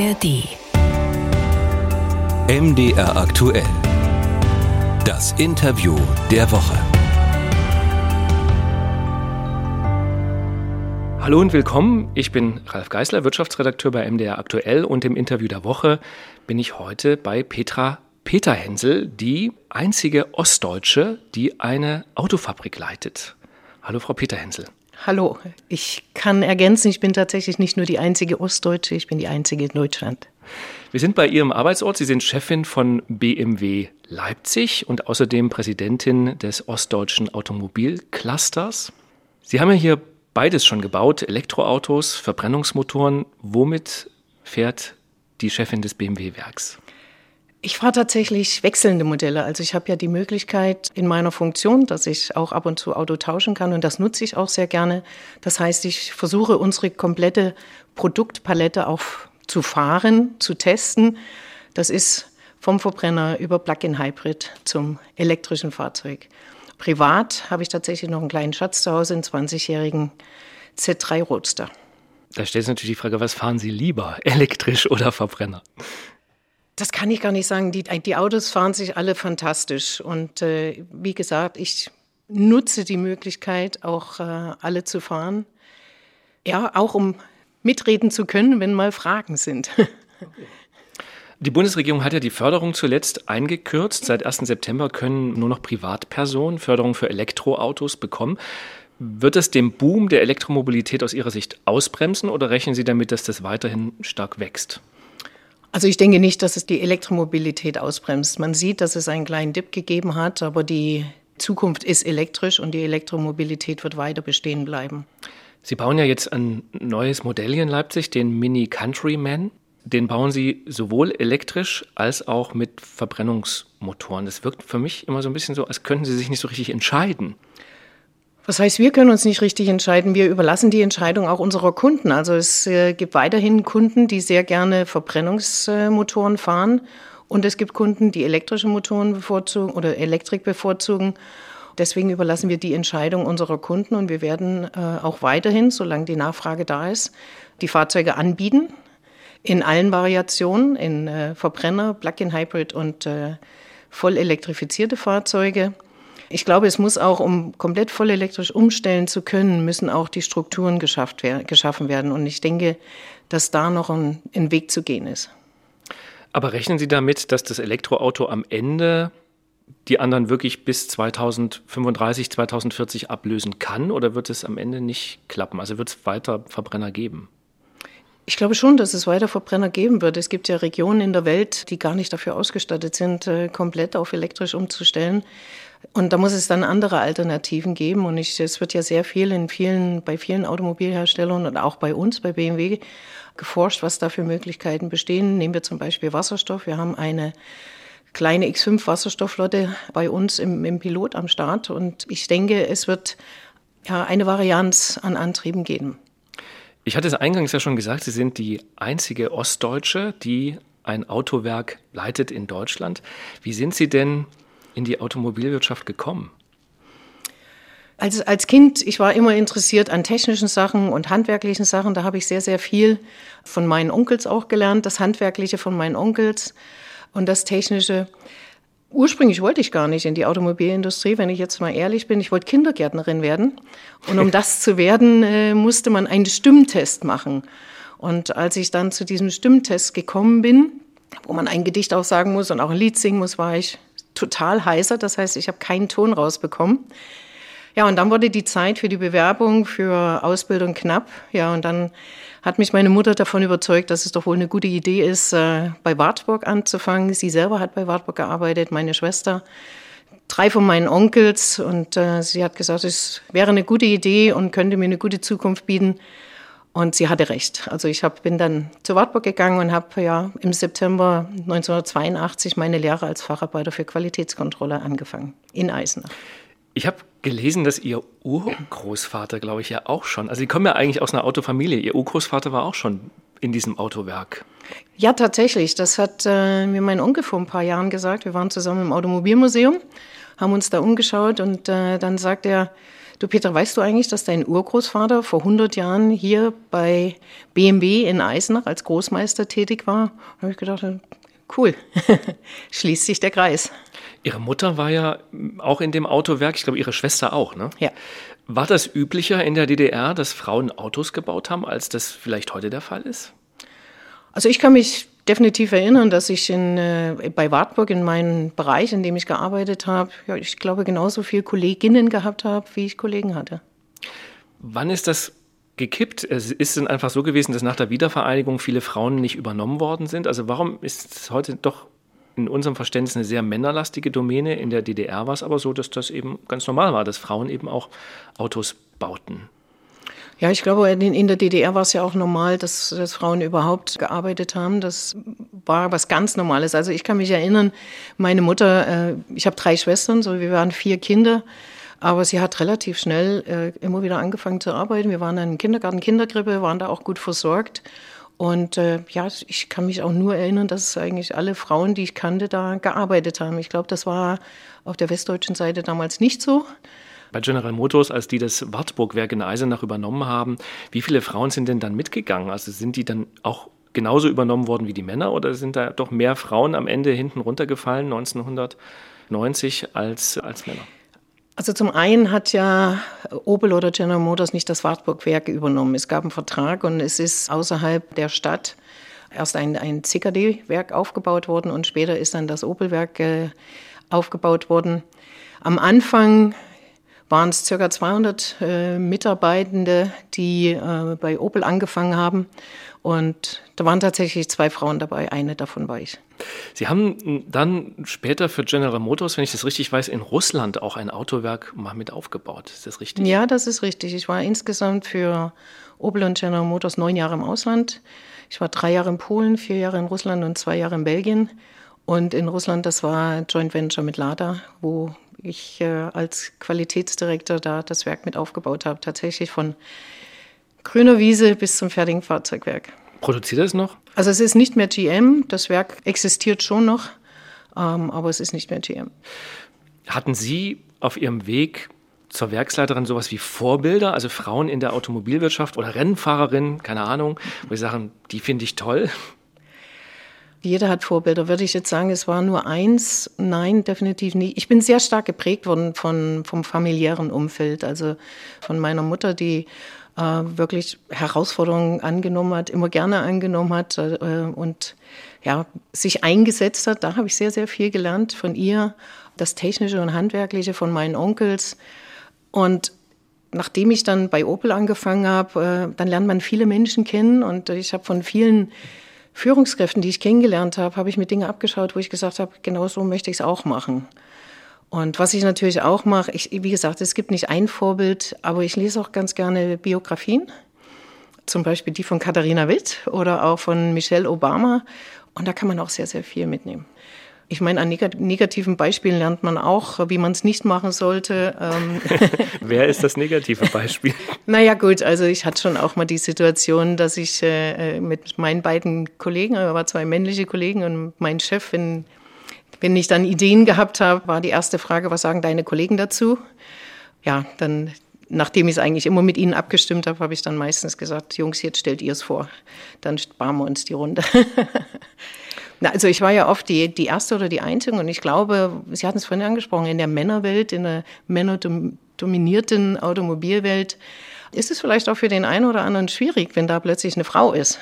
ARD. MDR aktuell. Das Interview der Woche. Hallo und willkommen. Ich bin Ralf Geißler, Wirtschaftsredakteur bei MDR aktuell und im Interview der Woche bin ich heute bei Petra Peterhensel, die einzige Ostdeutsche, die eine Autofabrik leitet. Hallo Frau Peterhensel. Hallo, ich kann ergänzen, ich bin tatsächlich nicht nur die einzige Ostdeutsche, ich bin die einzige in Deutschland. Wir sind bei Ihrem Arbeitsort. Sie sind Chefin von BMW Leipzig und außerdem Präsidentin des ostdeutschen Automobilclusters. Sie haben ja hier beides schon gebaut, Elektroautos, Verbrennungsmotoren. Womit fährt die Chefin des BMW-Werks? Ich fahre tatsächlich wechselnde Modelle. Also ich habe ja die Möglichkeit in meiner Funktion, dass ich auch ab und zu Auto tauschen kann und das nutze ich auch sehr gerne. Das heißt, ich versuche unsere komplette Produktpalette auch zu fahren, zu testen. Das ist vom Verbrenner über Plug-in-Hybrid zum elektrischen Fahrzeug. Privat habe ich tatsächlich noch einen kleinen Schatz zu Hause, einen 20-jährigen Z3 Roadster. Da stellt sich natürlich die Frage, was fahren Sie lieber, elektrisch oder Verbrenner? Das kann ich gar nicht sagen. Die, die Autos fahren sich alle fantastisch. Und äh, wie gesagt, ich nutze die Möglichkeit, auch äh, alle zu fahren. Ja, auch um mitreden zu können, wenn mal Fragen sind. Die Bundesregierung hat ja die Förderung zuletzt eingekürzt. Seit 1. September können nur noch Privatpersonen Förderung für Elektroautos bekommen. Wird es den Boom der Elektromobilität aus Ihrer Sicht ausbremsen oder rechnen Sie damit, dass das weiterhin stark wächst? Also ich denke nicht, dass es die Elektromobilität ausbremst. Man sieht, dass es einen kleinen Dip gegeben hat, aber die Zukunft ist elektrisch und die Elektromobilität wird weiter bestehen bleiben. Sie bauen ja jetzt ein neues Modell hier in Leipzig, den Mini Countryman. Den bauen Sie sowohl elektrisch als auch mit Verbrennungsmotoren. Das wirkt für mich immer so ein bisschen so, als könnten Sie sich nicht so richtig entscheiden. Was heißt, wir können uns nicht richtig entscheiden. Wir überlassen die Entscheidung auch unserer Kunden. Also es äh, gibt weiterhin Kunden, die sehr gerne Verbrennungsmotoren fahren. Und es gibt Kunden, die elektrische Motoren bevorzugen oder Elektrik bevorzugen. Deswegen überlassen wir die Entscheidung unserer Kunden und wir werden äh, auch weiterhin, solange die Nachfrage da ist, die Fahrzeuge anbieten. In allen Variationen, in äh, Verbrenner, Plug-in-Hybrid und voll elektrifizierte Fahrzeuge. Ich glaube, es muss auch, um komplett voll elektrisch umstellen zu können, müssen auch die Strukturen geschafft geschaffen werden. Und ich denke, dass da noch ein, ein Weg zu gehen ist. Aber rechnen Sie damit, dass das Elektroauto am Ende die anderen wirklich bis 2035, 2040 ablösen kann? Oder wird es am Ende nicht klappen? Also wird es weiter Verbrenner geben? Ich glaube schon, dass es weiter Verbrenner geben wird. Es gibt ja Regionen in der Welt, die gar nicht dafür ausgestattet sind, äh, komplett auf elektrisch umzustellen. Und da muss es dann andere Alternativen geben. Und ich, es wird ja sehr viel in vielen, bei vielen Automobilherstellern und auch bei uns, bei BMW, geforscht, was da für Möglichkeiten bestehen. Nehmen wir zum Beispiel Wasserstoff. Wir haben eine kleine X5 Wasserstoffflotte bei uns im, im Pilot am Start. Und ich denke, es wird ja eine Varianz an Antrieben geben. Ich hatte es eingangs ja schon gesagt, Sie sind die einzige Ostdeutsche, die ein Autowerk leitet in Deutschland. Wie sind Sie denn in die Automobilwirtschaft gekommen? Als, als Kind, ich war immer interessiert an technischen Sachen und handwerklichen Sachen. Da habe ich sehr, sehr viel von meinen Onkels auch gelernt. Das Handwerkliche von meinen Onkels und das Technische. Ursprünglich wollte ich gar nicht in die Automobilindustrie, wenn ich jetzt mal ehrlich bin. Ich wollte Kindergärtnerin werden. Und um das zu werden, äh, musste man einen Stimmtest machen. Und als ich dann zu diesem Stimmtest gekommen bin, wo man ein Gedicht auch sagen muss und auch ein Lied singen muss, war ich total heißer. Das heißt, ich habe keinen Ton rausbekommen. Ja, und dann wurde die Zeit für die Bewerbung für Ausbildung knapp. Ja, und dann hat mich meine Mutter davon überzeugt, dass es doch wohl eine gute Idee ist, äh, bei Wartburg anzufangen. Sie selber hat bei Wartburg gearbeitet, meine Schwester, drei von meinen Onkels. Und äh, sie hat gesagt, es wäre eine gute Idee und könnte mir eine gute Zukunft bieten. Und sie hatte recht. Also ich hab, bin dann zu Wartburg gegangen und habe ja im September 1982 meine Lehre als Facharbeiter für Qualitätskontrolle angefangen in Eisenach. Ich habe gelesen, dass Ihr Urgroßvater, glaube ich, ja auch schon, also Sie kommen ja eigentlich aus einer Autofamilie, Ihr Urgroßvater war auch schon in diesem Autowerk. Ja, tatsächlich. Das hat äh, mir mein Onkel vor ein paar Jahren gesagt. Wir waren zusammen im Automobilmuseum, haben uns da umgeschaut und äh, dann sagt er, Du Peter, weißt du eigentlich, dass dein Urgroßvater vor 100 Jahren hier bei BMW in Eisenach als Großmeister tätig war? Da habe ich gedacht, cool, schließt sich der Kreis. Ihre Mutter war ja auch in dem Autowerk, ich glaube, Ihre Schwester auch, ne? Ja. War das üblicher in der DDR, dass Frauen Autos gebaut haben, als das vielleicht heute der Fall ist? Also ich kann mich definitiv erinnern, dass ich in, äh, bei Wartburg in meinem Bereich, in dem ich gearbeitet habe, ja, ich glaube genauso viele Kolleginnen gehabt habe, wie ich Kollegen hatte. Wann ist das gekippt? Es ist dann einfach so gewesen, dass nach der Wiedervereinigung viele Frauen nicht übernommen worden sind. Also warum ist es heute doch in unserem Verständnis eine sehr männerlastige Domäne? In der DDR war es aber so, dass das eben ganz normal war, dass Frauen eben auch Autos bauten. Ja, ich glaube, in, der DDR war es ja auch normal, dass, dass Frauen überhaupt gearbeitet haben. Das war was ganz Normales. Also ich kann mich erinnern, meine Mutter, äh, ich habe drei Schwestern, so wir waren vier Kinder. Aber sie hat relativ schnell äh, immer wieder angefangen zu arbeiten. Wir waren dann im Kindergarten, Kindergrippe, waren da auch gut versorgt. Und äh, ja, ich kann mich auch nur erinnern, dass eigentlich alle Frauen, die ich kannte, da gearbeitet haben. Ich glaube, das war auf der westdeutschen Seite damals nicht so. Bei General Motors, als die das Wartburgwerk in Eisenach übernommen haben, wie viele Frauen sind denn dann mitgegangen? Also sind die dann auch genauso übernommen worden wie die Männer oder sind da doch mehr Frauen am Ende hinten runtergefallen 1990 als, als Männer? Also zum einen hat ja Opel oder General Motors nicht das Wartburg-Werk übernommen. Es gab einen Vertrag und es ist außerhalb der Stadt erst ein, ein CKD-Werk aufgebaut worden und später ist dann das Opel-Werk äh, aufgebaut worden. Am Anfang waren es ca. 200 äh, Mitarbeitende, die äh, bei Opel angefangen haben. Und da waren tatsächlich zwei Frauen dabei, eine davon war ich. Sie haben dann später für General Motors, wenn ich das richtig weiß, in Russland auch ein Autowerk mal mit aufgebaut. Ist das richtig? Ja, das ist richtig. Ich war insgesamt für Opel und General Motors neun Jahre im Ausland. Ich war drei Jahre in Polen, vier Jahre in Russland und zwei Jahre in Belgien. Und in Russland, das war Joint Venture mit Lada, wo ich äh, als Qualitätsdirektor da das Werk mit aufgebaut habe. Tatsächlich von grüner Wiese bis zum fertigen Fahrzeugwerk. Produziert es noch? Also es ist nicht mehr GM, das Werk existiert schon noch, ähm, aber es ist nicht mehr GM. Hatten Sie auf Ihrem Weg zur Werksleiterin sowas wie Vorbilder, also Frauen in der Automobilwirtschaft oder Rennfahrerinnen, keine Ahnung, wo Sie sagen, die finde ich toll? Jeder hat Vorbilder. Würde ich jetzt sagen, es war nur eins? Nein, definitiv nicht. Ich bin sehr stark geprägt worden von, vom familiären Umfeld, also von meiner Mutter, die äh, wirklich Herausforderungen angenommen hat, immer gerne angenommen hat äh, und ja, sich eingesetzt hat. Da habe ich sehr, sehr viel gelernt von ihr, das Technische und Handwerkliche von meinen Onkels. Und nachdem ich dann bei Opel angefangen habe, äh, dann lernt man viele Menschen kennen und ich habe von vielen Führungskräften, die ich kennengelernt habe, habe ich mir Dinge abgeschaut, wo ich gesagt habe, genau so möchte ich es auch machen. Und was ich natürlich auch mache, ich, wie gesagt, es gibt nicht ein Vorbild, aber ich lese auch ganz gerne Biografien, zum Beispiel die von Katharina Witt oder auch von Michelle Obama. Und da kann man auch sehr, sehr viel mitnehmen. Ich meine, an negativen Beispielen lernt man auch, wie man es nicht machen sollte. Ähm. Wer ist das negative Beispiel? naja gut, also ich hatte schon auch mal die Situation, dass ich äh, mit meinen beiden Kollegen, aber zwei männliche Kollegen und mein Chef, wenn, wenn ich dann Ideen gehabt habe, war die erste Frage, was sagen deine Kollegen dazu? Ja, dann nachdem ich es eigentlich immer mit ihnen abgestimmt habe, habe ich dann meistens gesagt, Jungs, jetzt stellt ihr es vor. Dann sparen wir uns die Runde. Na, also ich war ja oft die, die erste oder die einzige und ich glaube, Sie hatten es vorhin angesprochen, in der Männerwelt, in der männerdominierten Automobilwelt ist es vielleicht auch für den einen oder anderen schwierig, wenn da plötzlich eine Frau ist.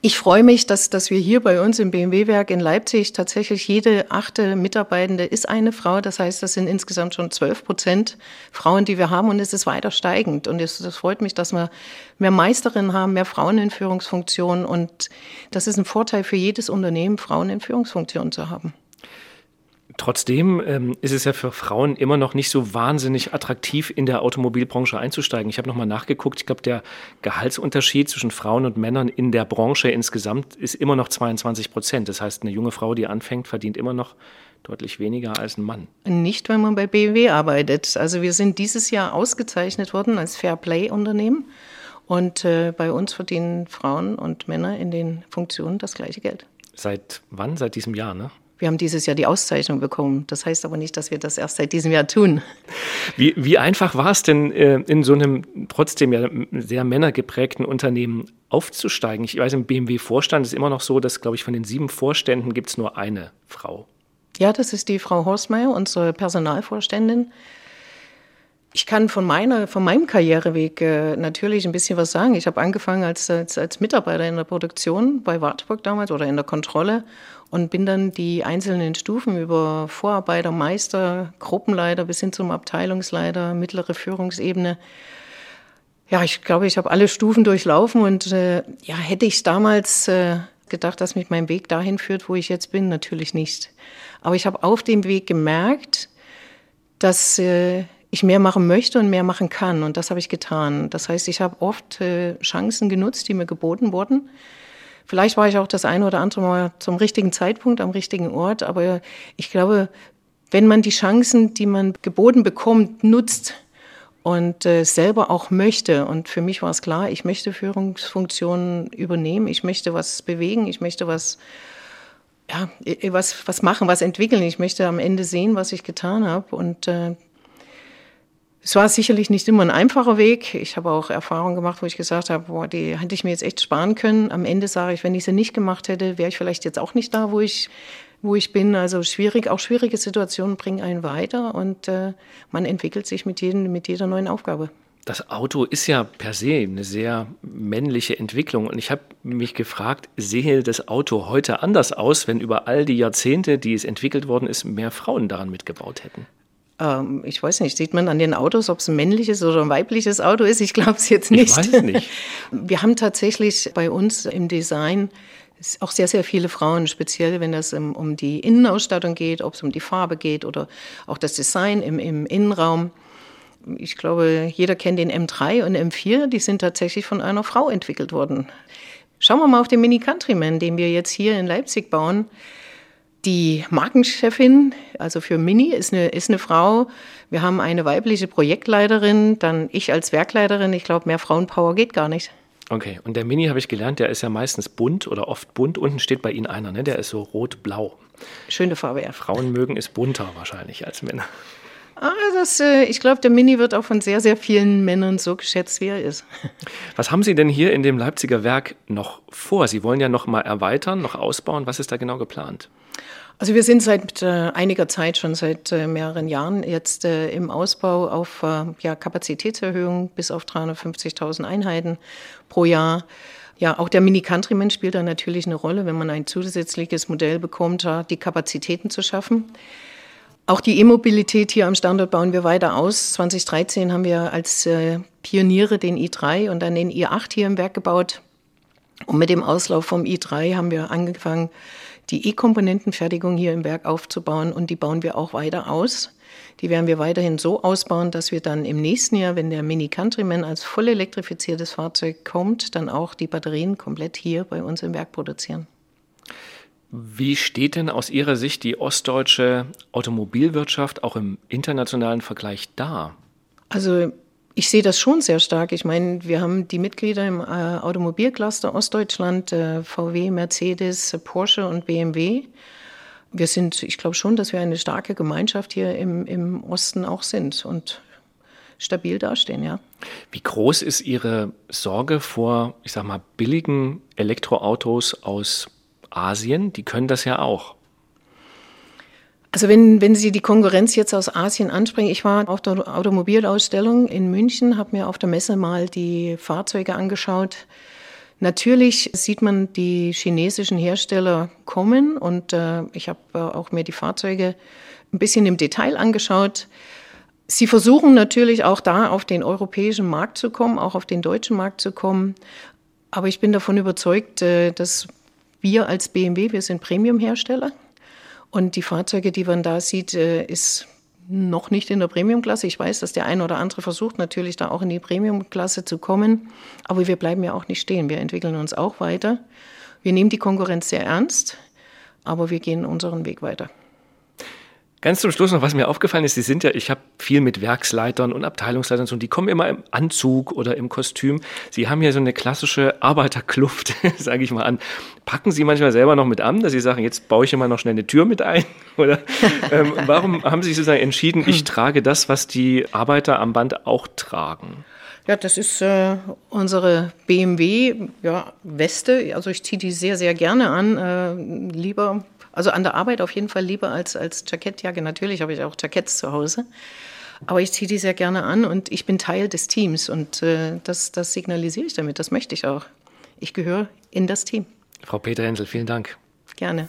Ich freue mich, dass, dass wir hier bei uns im BMW-Werk in Leipzig tatsächlich jede achte Mitarbeitende ist eine Frau. Das heißt, das sind insgesamt schon zwölf Prozent Frauen, die wir haben und es ist weiter steigend. Und es, das freut mich, dass wir mehr Meisterinnen haben, mehr Frauen in Führungsfunktionen. Und das ist ein Vorteil für jedes Unternehmen, Frauen in Führungsfunktionen zu haben. Trotzdem ähm, ist es ja für Frauen immer noch nicht so wahnsinnig attraktiv, in der Automobilbranche einzusteigen. Ich habe nochmal nachgeguckt. Ich glaube, der Gehaltsunterschied zwischen Frauen und Männern in der Branche insgesamt ist immer noch 22 Prozent. Das heißt, eine junge Frau, die anfängt, verdient immer noch deutlich weniger als ein Mann. Nicht, wenn man bei BMW arbeitet. Also wir sind dieses Jahr ausgezeichnet worden als Fairplay-Unternehmen. Und äh, bei uns verdienen Frauen und Männer in den Funktionen das gleiche Geld. Seit wann? Seit diesem Jahr, ne? Wir haben dieses Jahr die Auszeichnung bekommen. Das heißt aber nicht, dass wir das erst seit diesem Jahr tun. Wie, wie einfach war es denn, äh, in so einem trotzdem ja sehr männergeprägten Unternehmen aufzusteigen? Ich weiß, im BMW-Vorstand ist immer noch so, dass, glaube ich, von den sieben Vorständen gibt es nur eine Frau. Ja, das ist die Frau Horstmeier, unsere Personalvorständin. Ich kann von, meiner, von meinem Karriereweg äh, natürlich ein bisschen was sagen. Ich habe angefangen als, als, als, Mitarbeiter in der Produktion bei Wartburg damals oder in der Kontrolle und bin dann die einzelnen Stufen über Vorarbeiter, Meister, Gruppenleiter bis hin zum Abteilungsleiter, mittlere Führungsebene. Ja, ich glaube, ich habe alle Stufen durchlaufen und äh, ja, hätte ich damals äh, gedacht, dass mich mein Weg dahin führt, wo ich jetzt bin, natürlich nicht. Aber ich habe auf dem Weg gemerkt, dass äh, ich mehr machen möchte und mehr machen kann. Und das habe ich getan. Das heißt, ich habe oft äh, Chancen genutzt, die mir geboten wurden. Vielleicht war ich auch das eine oder andere Mal zum richtigen Zeitpunkt am richtigen Ort. Aber ich glaube, wenn man die Chancen, die man geboten bekommt, nutzt und äh, selber auch möchte. Und für mich war es klar, ich möchte Führungsfunktionen übernehmen. Ich möchte was bewegen. Ich möchte was ja, was, was machen, was entwickeln. Ich möchte am Ende sehen, was ich getan habe. Und äh, es war sicherlich nicht immer ein einfacher Weg. Ich habe auch Erfahrungen gemacht, wo ich gesagt habe, boah, die hätte ich mir jetzt echt sparen können. Am Ende sage ich, wenn ich sie nicht gemacht hätte, wäre ich vielleicht jetzt auch nicht da, wo ich, wo ich bin. Also schwierig, auch schwierige Situationen bringen einen weiter und äh, man entwickelt sich mit, jedem, mit jeder neuen Aufgabe. Das Auto ist ja per se eine sehr männliche Entwicklung. Und ich habe mich gefragt, sehe das Auto heute anders aus, wenn über all die Jahrzehnte, die es entwickelt worden ist, mehr Frauen daran mitgebaut hätten? Ähm, ich weiß nicht, sieht man an den Autos, ob es ein männliches oder ein weibliches Auto ist? Ich glaube es jetzt nicht. Ich weiß nicht. Wir haben tatsächlich bei uns im Design auch sehr, sehr viele Frauen, speziell wenn es um, um die Innenausstattung geht, ob es um die Farbe geht oder auch das Design im, im Innenraum. Ich glaube, jeder kennt den M3 und M4, die sind tatsächlich von einer Frau entwickelt worden. Schauen wir mal auf den Mini Countryman, den wir jetzt hier in Leipzig bauen. Die Markenchefin, also für Mini, ist eine, ist eine Frau. Wir haben eine weibliche Projektleiterin, dann ich als Werkleiterin. Ich glaube, mehr Frauenpower geht gar nicht. Okay, und der Mini habe ich gelernt, der ist ja meistens bunt oder oft bunt. Unten steht bei Ihnen einer, ne? der ist so rot-blau. Schöne Farbe, ja. Frauen mögen es bunter wahrscheinlich als Männer. Ah, das, äh, ich glaube, der Mini wird auch von sehr, sehr vielen Männern so geschätzt, wie er ist. Was haben Sie denn hier in dem Leipziger Werk noch vor? Sie wollen ja noch mal erweitern, noch ausbauen. Was ist da genau geplant? Also wir sind seit äh, einiger Zeit, schon seit äh, mehreren Jahren jetzt im Ausbau auf ja, Kapazitätserhöhung bis auf 350.000 Einheiten pro Jahr. Ja, auch der Mini-Countryman spielt da natürlich eine Rolle, wenn man ein zusätzliches Modell bekommt, die Kapazitäten zu schaffen. Auch die E-Mobilität hier am Standort bauen wir weiter aus. 2013 haben wir als äh, Pioniere den i3 und dann den i8 hier im Werk gebaut. Und mit dem Auslauf vom i3 haben wir angefangen, die E-Komponentenfertigung hier im Werk aufzubauen und die bauen wir auch weiter aus. Die werden wir weiterhin so ausbauen, dass wir dann im nächsten Jahr, wenn der Mini Countryman als voll elektrifiziertes Fahrzeug kommt, dann auch die Batterien komplett hier bei uns im Werk produzieren. Wie steht denn aus Ihrer Sicht die ostdeutsche Automobilwirtschaft auch im internationalen Vergleich da? Also ich sehe das schon sehr stark. Ich meine, wir haben die Mitglieder im äh, Automobilcluster Ostdeutschland, äh, VW, Mercedes, Porsche und BMW. Wir sind, ich glaube schon, dass wir eine starke Gemeinschaft hier im, im Osten auch sind und stabil dastehen, ja. Wie groß ist Ihre Sorge vor, ich sag mal, billigen Elektroautos aus Asien? Die können das ja auch. Also wenn, wenn Sie die Konkurrenz jetzt aus Asien ansprechen, ich war auf der Automobilausstellung in München, habe mir auf der Messe mal die Fahrzeuge angeschaut. Natürlich sieht man die chinesischen Hersteller kommen und äh, ich habe äh, auch mir die Fahrzeuge ein bisschen im Detail angeschaut. Sie versuchen natürlich auch da auf den europäischen Markt zu kommen, auch auf den deutschen Markt zu kommen. Aber ich bin davon überzeugt, äh, dass wir als BMW, wir sind Premium-Hersteller. Und die Fahrzeuge, die man da sieht, äh, ist noch nicht in der Premiumklasse. Ich weiß, dass der eine oder andere versucht natürlich da auch in die Premiumklasse zu kommen. Aber wir bleiben ja auch nicht stehen. Wir entwickeln uns auch weiter. Wir nehmen die Konkurrenz sehr ernst, aber wir gehen unseren Weg weiter. Ganz zum Schluss noch, was mir aufgefallen ist, Sie sind ja, ich habe viel mit Werksleitern und Abteilungsleitern zu tun, die kommen immer im Anzug oder im Kostüm. Sie haben ja so eine klassische Arbeiterkluft, sage ich mal an. Packen Sie manchmal selber noch mit an, dass Sie sagen, jetzt baue ich immer noch schnell eine Tür mit ein? Oder ähm, warum haben Sie sich sozusagen entschieden, ich trage das, was die Arbeiter am Band auch tragen? Ja, das ist äh, unsere BMW ja. Also ich ziehe die sehr, sehr gerne an. Äh, lieber also an der Arbeit auf jeden Fall lieber als, als Jackettjacke. Natürlich habe ich auch Jacketts zu Hause. Aber ich ziehe die sehr gerne an und ich bin Teil des Teams. Und äh, das, das signalisiere ich damit. Das möchte ich auch. Ich gehöre in das Team. Frau Peter Hensel, vielen Dank. Gerne.